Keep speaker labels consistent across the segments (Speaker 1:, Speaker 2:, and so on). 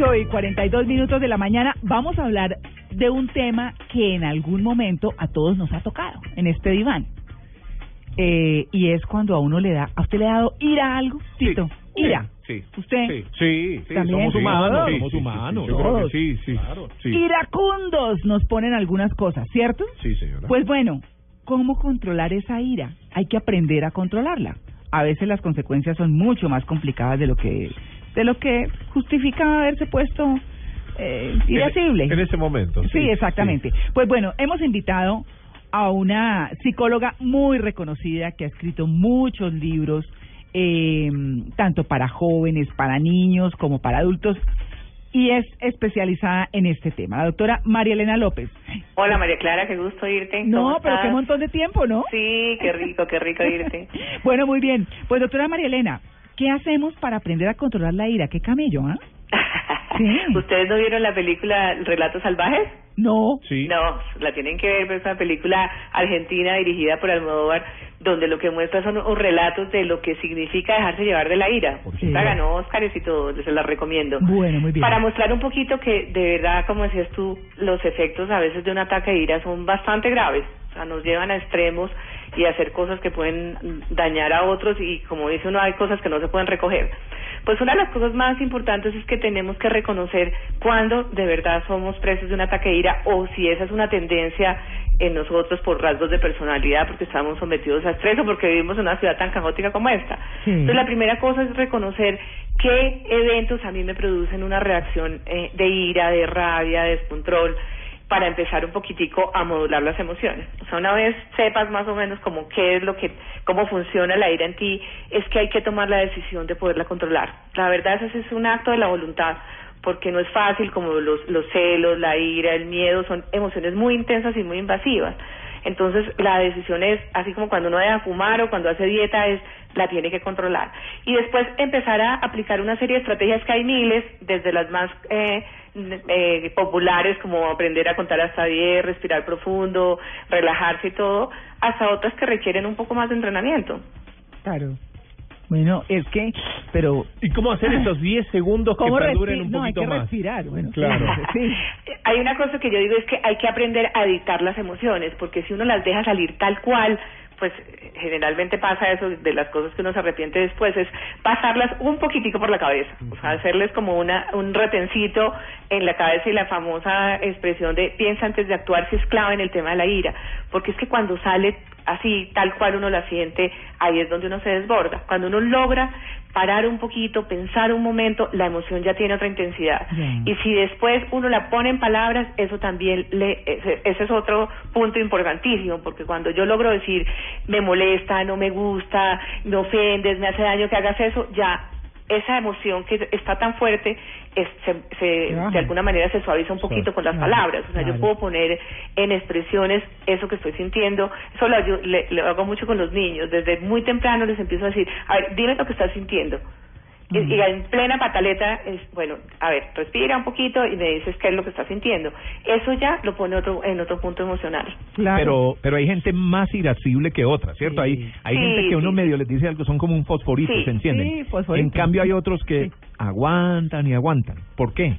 Speaker 1: 8 y 42 minutos de la mañana vamos a hablar de un tema que en algún momento a todos nos ha tocado en este diván. Eh, y es cuando a uno le da, ¿a usted le ha dado ira a algo? Tito, ira.
Speaker 2: Sí.
Speaker 1: ¿Usted?
Speaker 2: Sí, sí,
Speaker 1: También,
Speaker 2: somos humanos, somos humanos. Yo creo que sí, sí, sí.
Speaker 1: Iracundos nos ponen algunas cosas, ¿cierto?
Speaker 2: Sí, señora.
Speaker 1: Pues bueno, ¿cómo controlar esa ira? Hay que aprender a controlarla. A veces las consecuencias son mucho más complicadas de lo que de lo que justifica haberse puesto eh, irascible.
Speaker 2: En, en ese momento.
Speaker 1: Sí, exactamente. Pues bueno, hemos invitado a una psicóloga muy reconocida que ha escrito muchos libros, eh, tanto para jóvenes, para niños, como para adultos, y es especializada en este tema, la doctora María Elena López.
Speaker 3: Hola María Clara, qué gusto irte.
Speaker 1: No,
Speaker 3: ¿Cómo
Speaker 1: pero
Speaker 3: estás?
Speaker 1: qué montón de tiempo, ¿no?
Speaker 3: Sí, qué rico, qué rico irte.
Speaker 1: bueno, muy bien. Pues doctora María Elena, ¿qué hacemos para aprender a controlar la ira? ¿Qué camello, ah? Sí.
Speaker 3: ¿Ustedes no vieron la película Relatos Salvajes?
Speaker 1: No.
Speaker 2: Sí.
Speaker 3: No, la tienen que ver, es una película argentina dirigida por Almodóvar, donde lo que muestra son unos relatos de lo que significa dejarse llevar de la ira.
Speaker 1: Sí.
Speaker 3: Esta ganó Óscares y todo, se la recomiendo.
Speaker 1: Bueno, muy bien.
Speaker 3: Para mostrar un poquito que, de verdad, como decías tú, los efectos a veces de un ataque de ira son bastante graves. O sea, nos llevan a extremos y hacer cosas que pueden dañar a otros y, como dice uno, hay cosas que no se pueden recoger. Pues una de las cosas más importantes es que tenemos que reconocer cuándo de verdad somos presos de un ataque de ira o si esa es una tendencia en nosotros por rasgos de personalidad, porque estamos sometidos a estrés o porque vivimos en una ciudad tan caótica como esta.
Speaker 1: Sí.
Speaker 3: Entonces, la primera cosa es reconocer qué eventos a mí me producen una reacción eh, de ira, de rabia, de descontrol, para empezar un poquitico a modular las emociones. O sea, una vez sepas más o menos como qué es lo que, cómo funciona la ira en ti, es que hay que tomar la decisión de poderla controlar. La verdad, ese es un acto de la voluntad, porque no es fácil, como los, los celos, la ira, el miedo, son emociones muy intensas y muy invasivas. Entonces, la decisión es, así como cuando uno deja fumar o cuando hace dieta, es la tiene que controlar. Y después empezar a aplicar una serie de estrategias que hay miles, desde las más eh, eh, populares, como aprender a contar hasta 10, respirar profundo, relajarse y todo, hasta otras que requieren un poco más de entrenamiento.
Speaker 1: Claro. Bueno, es que, pero
Speaker 2: ¿Y cómo hacer esos 10 segundos que
Speaker 1: ¿cómo
Speaker 2: perduren un
Speaker 1: No, hay
Speaker 2: poquito
Speaker 1: que
Speaker 2: más?
Speaker 1: respirar. Bueno,
Speaker 2: Claro.
Speaker 1: Sí.
Speaker 3: Hay una cosa que yo digo es que hay que aprender a dictar las emociones, porque si uno las deja salir tal cual, pues generalmente pasa eso de las cosas que uno se arrepiente después, es pasarlas un poquitico por la cabeza, o sea, hacerles como una un retencito en la cabeza y la famosa expresión de piensa antes de actuar si es clave en el tema de la ira, porque es que cuando sale así, tal cual uno la siente, ahí es donde uno se desborda. Cuando uno logra parar un poquito, pensar un momento, la emoción ya tiene otra intensidad. Y si después uno la pone en palabras, eso también le, ese, ese es otro punto importantísimo, porque cuando yo logro decir, me molesta, no me gusta, me ofendes, me hace daño que hagas eso, ya esa emoción que está tan fuerte es- se, de alguna manera se suaviza un poquito con las palabras. O sea, yo puedo poner en expresiones eso que estoy sintiendo. Eso lo, yo- le, lo hago mucho con los niños. Desde muy temprano les empiezo a decir, a ver, dime lo que estás sintiendo. Y, y en plena pataleta es, bueno, a ver, respira un poquito y me dices qué es lo que estás sintiendo. Eso ya lo pone otro, en otro punto emocional.
Speaker 1: Claro.
Speaker 4: Pero pero hay gente más irascible que otra, ¿cierto?
Speaker 1: Sí.
Speaker 4: Hay hay
Speaker 3: Sí,
Speaker 4: gente que uno
Speaker 3: sí.
Speaker 4: medio les dice algo, son como un fosforito,
Speaker 3: Sí,
Speaker 4: se encienden.
Speaker 1: sí, fosforito.
Speaker 4: En cambio hay otros que
Speaker 1: Sí.
Speaker 4: aguantan y aguantan. ¿Por qué?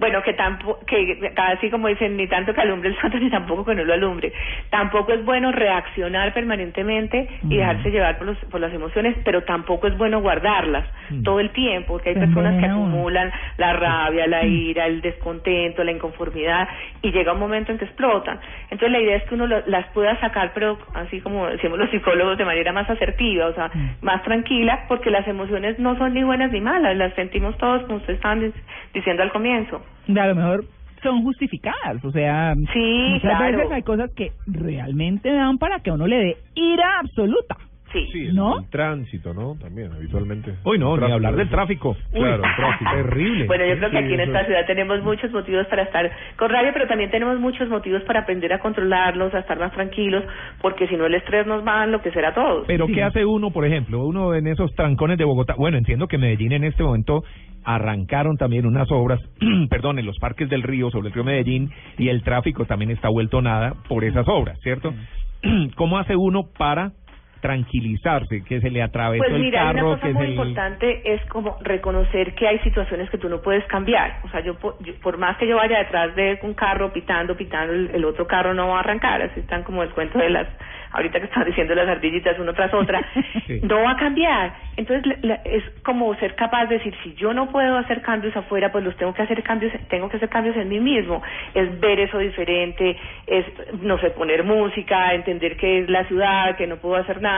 Speaker 3: Bueno, que tampoco, que así como dicen, ni tanto que alumbre el santo, ni tampoco que no lo alumbre. Tampoco es bueno reaccionar permanentemente y dejarse llevar por, los, por las emociones, pero tampoco es bueno guardarlas todo el tiempo, porque hay
Speaker 1: Se
Speaker 3: personas que acumulan la rabia, la ira, el descontento, la inconformidad, y llega un momento en que explotan. Entonces la idea es que uno lo- las pueda sacar, pero así como decimos los psicólogos, de manera más asertiva, o sea, más tranquila, porque las emociones no son ni buenas ni malas, las sentimos todos, como ustedes estaban dic- diciendo al comienzo.
Speaker 1: A lo mejor son justificadas, o sea,
Speaker 3: Sí,
Speaker 1: muchas
Speaker 3: claro.
Speaker 1: veces hay cosas que realmente dan para que a uno le dé ira absoluta.
Speaker 3: Sí.
Speaker 2: Sí, el,
Speaker 1: ¿No?
Speaker 2: el tránsito, ¿no? También, habitualmente.
Speaker 4: Uy, no, ni hablar del tráfico.
Speaker 2: Claro, el tráfico.
Speaker 4: Terrible.
Speaker 3: Bueno, yo creo que
Speaker 2: Sí,
Speaker 3: aquí en esta
Speaker 2: es.
Speaker 3: ciudad tenemos muchos motivos para estar con rabia, pero también tenemos muchos motivos para aprender a controlarlos, a estar más tranquilos, porque si no el estrés nos va a enloquecer a todos.
Speaker 4: Pero
Speaker 1: Sí.
Speaker 4: ¿qué hace uno, por ejemplo, uno en esos trancones de Bogotá? Bueno, entiendo que Medellín en este momento arrancaron también unas obras, perdón, en los parques del río, sobre el río Medellín, y el tráfico también está vuelto nada por esas obras, ¿cierto? ¿Cómo hace uno para tranquilizarse, que se le atravesó
Speaker 3: Pues
Speaker 4: el
Speaker 3: mira, hay
Speaker 4: carro,
Speaker 3: una cosa
Speaker 4: que
Speaker 3: muy
Speaker 4: se le-
Speaker 3: importante es como reconocer que hay situaciones que tú no puedes cambiar. O sea, yo, yo- por más que yo vaya detrás de un carro pitando, pitando, el, el otro carro no va a arrancar. Así están como el cuento de las, ahorita que están diciendo las ardillitas uno tras otra.
Speaker 4: Sí.
Speaker 3: No va a cambiar. Entonces la- es como ser capaz de decir, si yo no puedo hacer cambios afuera, pues los tengo que hacer cambios, tengo que hacer cambios en mí mismo. Es ver eso diferente, es, no sé, poner música, entender que es la ciudad, que no puedo hacer nada,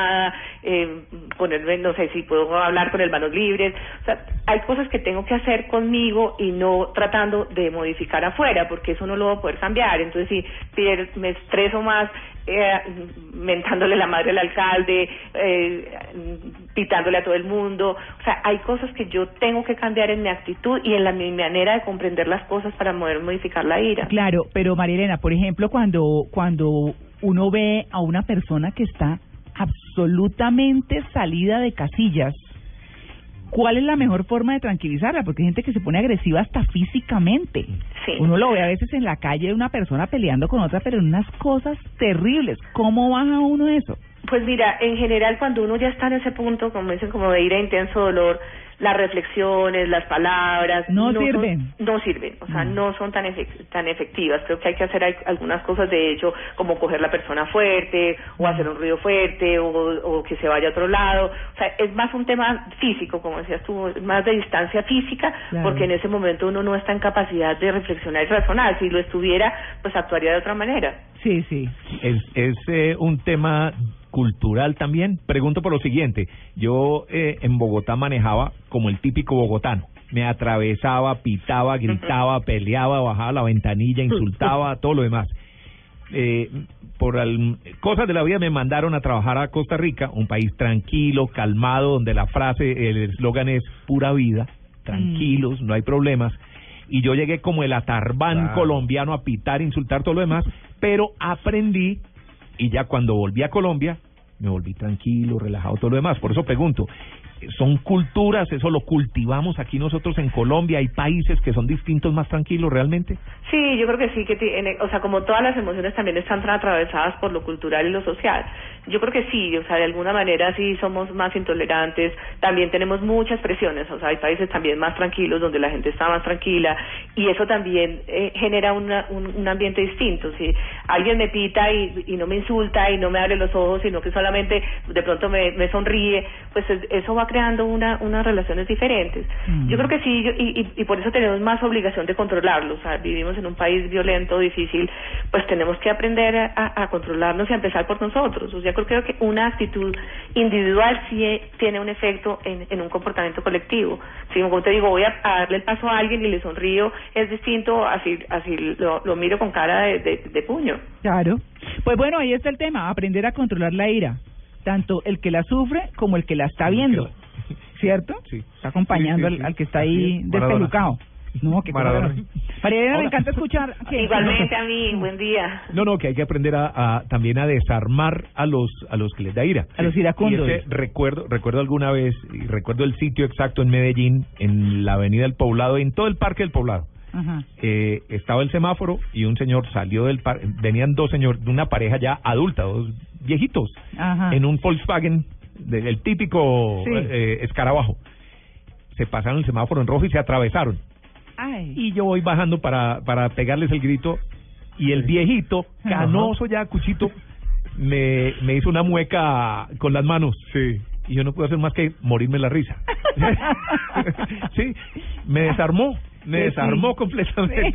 Speaker 3: eh, ponerme, no sé, si puedo hablar con el manos libres. O sea, hay cosas que tengo que hacer conmigo y no tratando de modificar afuera, porque eso no lo voy a poder cambiar. Entonces, si pier- me estreso más eh, mentándole la madre al alcalde, eh, pitándole a todo el mundo. O sea, hay cosas que yo tengo que cambiar en mi actitud y en la, mi manera de comprender las cosas para poder modificar la ira.
Speaker 1: Claro, pero María Elena, por ejemplo, cuando, cuando uno ve a una persona que está absolutamente salida de casillas, ¿cuál es la mejor forma de tranquilizarla? Porque hay gente que se pone agresiva hasta físicamente.
Speaker 3: Sí.
Speaker 1: Uno lo ve a veces en la calle una persona peleando con otra, pero en unas cosas terribles. ¿Cómo baja uno eso?
Speaker 3: Pues mira, en general cuando uno ya está en ese punto, como dicen, como de ira, intenso dolor, las reflexiones, las palabras...
Speaker 1: No sirven.
Speaker 3: no sirven, o sea, no son tan, efec- tan efectivas. Creo que hay que hacer al- algunas cosas de hecho, como coger la persona fuerte, o hacer un ruido fuerte, o, o que se vaya a otro lado. O sea, es más un tema físico, como decías tú, más de distancia física,
Speaker 1: Claro.
Speaker 3: porque en ese momento uno no está en capacidad de reflexionar y razonar. Si lo estuviera, pues actuaría de otra manera.
Speaker 1: Sí, sí.
Speaker 4: Es, es eh, un tema cultural también. Pregunto por lo siguiente. Yo eh, en Bogotá manejaba como el típico bogotano. Me atravesaba, pitaba, gritaba, peleaba, bajaba la ventanilla, insultaba, todo lo demás. Eh, por al- cosas de la vida me mandaron a trabajar a Costa Rica, un país tranquilo, calmado, donde la frase, el eslogan es pura vida, tranquilos, no hay problemas. Y yo llegué como el atarbán
Speaker 2: Claro.
Speaker 4: colombiano a pitar, insultar, todo lo demás, pero aprendí y ya cuando volví a Colombia me volví tranquilo, relajado, todo lo demás. Por eso pregunto, ¿son culturas, eso lo cultivamos aquí nosotros en Colombia? ¿Hay países que son distintos, más tranquilos realmente?
Speaker 3: Sí, yo creo que sí, que tiene, o sea, como todas las emociones también están atravesadas por lo cultural y lo social. Yo creo que sí, o sea, de alguna manera sí somos más intolerantes, también tenemos muchas presiones, o sea, hay países también más tranquilos donde la gente está más tranquila y eso también eh, genera un, ambiente distinto. Si alguien me pita y, no me insulta y no me abre los ojos, sino que solamente de pronto me, me sonríe, pues es- eso va creando una, unas relaciones diferentes.
Speaker 1: Mm.
Speaker 3: Yo creo que sí, yo- y, y, y por eso tenemos más obligación de controlarlo. O sea, vivimos en un país violento, difícil, pues tenemos que aprender a, controlarnos y a empezar por nosotros. O sea, creo, creo que una actitud individual sí eh, tiene un efecto en, en un comportamiento colectivo. Si como te digo, voy a, a darle el paso a alguien y le sonrío, es distinto así, así lo, lo miro con cara de, de, de puño.
Speaker 1: Claro. Pues bueno, ahí está el tema, aprender a controlar la ira. Tanto el que la sufre como el que la está viendo. ¿Cierto?
Speaker 4: Sí.
Speaker 1: Está acompañando
Speaker 4: Sí, sí, sí.
Speaker 1: al, al que está ahí despelucado. No, que
Speaker 4: Maradona.
Speaker 1: María me encanta escuchar. que-
Speaker 3: Igualmente a mí, buen día.
Speaker 4: No, no, que hay que aprender a, a- también a desarmar a los a los que les da ira.
Speaker 1: A los iracundos.
Speaker 4: Y ese recuerdo recuerdo alguna vez y recuerdo el sitio exacto en Medellín, en la Avenida del Poblado, en todo el Parque del Poblado.
Speaker 1: Ajá.
Speaker 4: Eh, estaba el semáforo y un señor salió del parque, venían dos señores, de una pareja ya adulta, dos viejitos,
Speaker 1: Ajá.
Speaker 4: en un Volkswagen, de- el típico
Speaker 1: Sí.
Speaker 4: eh, escarabajo. Se pasaron el semáforo en rojo y se atravesaron.
Speaker 1: Ay.
Speaker 4: Y yo voy bajando para, para pegarles el grito y el viejito, canoso ya, cuchito, me, me hizo una mueca con las manos.
Speaker 2: Sí.
Speaker 4: Y yo no pude hacer más que morirme la risa. sí, me desarmó. Me desarmó completamente.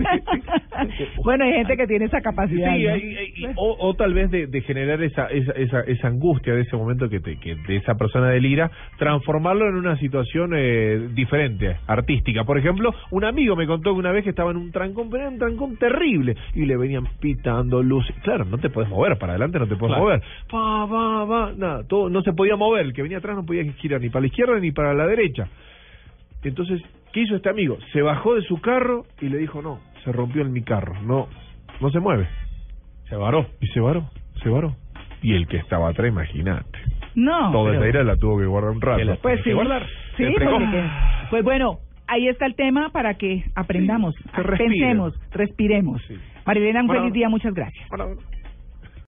Speaker 1: bueno, hay gente que tiene esa capacidad.
Speaker 2: Sí,
Speaker 1: ¿no?
Speaker 2: hay- hay- o, o tal vez de, de generar esa, esa, esa, esa angustia de ese momento que, te, que de esa persona del ira, transformarlo en una situación eh, diferente, artística. Por ejemplo, un amigo me contó que una vez que estaba en un trancón, pero era un trancón terrible, y le venían pitando luces. Claro, no te puedes mover, para adelante no te puedes
Speaker 4: Claro.
Speaker 2: mover. Va, va, va, nada, todo, no se podía mover, el que venía atrás no podía girar ni para la izquierda ni para la derecha. Entonces, ¿qué hizo este amigo? Se bajó de su carro y le dijo, no, se rompió en mi carro, no, no se mueve. Se varó. Y se varó, se varó. Y el que estaba atrás, imagínate.
Speaker 1: No.
Speaker 2: Toda
Speaker 1: pero-
Speaker 2: esa ira la tuvo que guardar un rato.
Speaker 4: Que la-
Speaker 1: Pues sí.
Speaker 4: que guardar.
Speaker 1: Sí, porque- pues bueno, ahí está el tema para que aprendamos,
Speaker 2: que respire.
Speaker 1: pensemos, respiremos.
Speaker 2: Sí.
Speaker 1: Marilena, un
Speaker 2: Bueno,
Speaker 1: feliz día, muchas gracias.
Speaker 2: Bueno,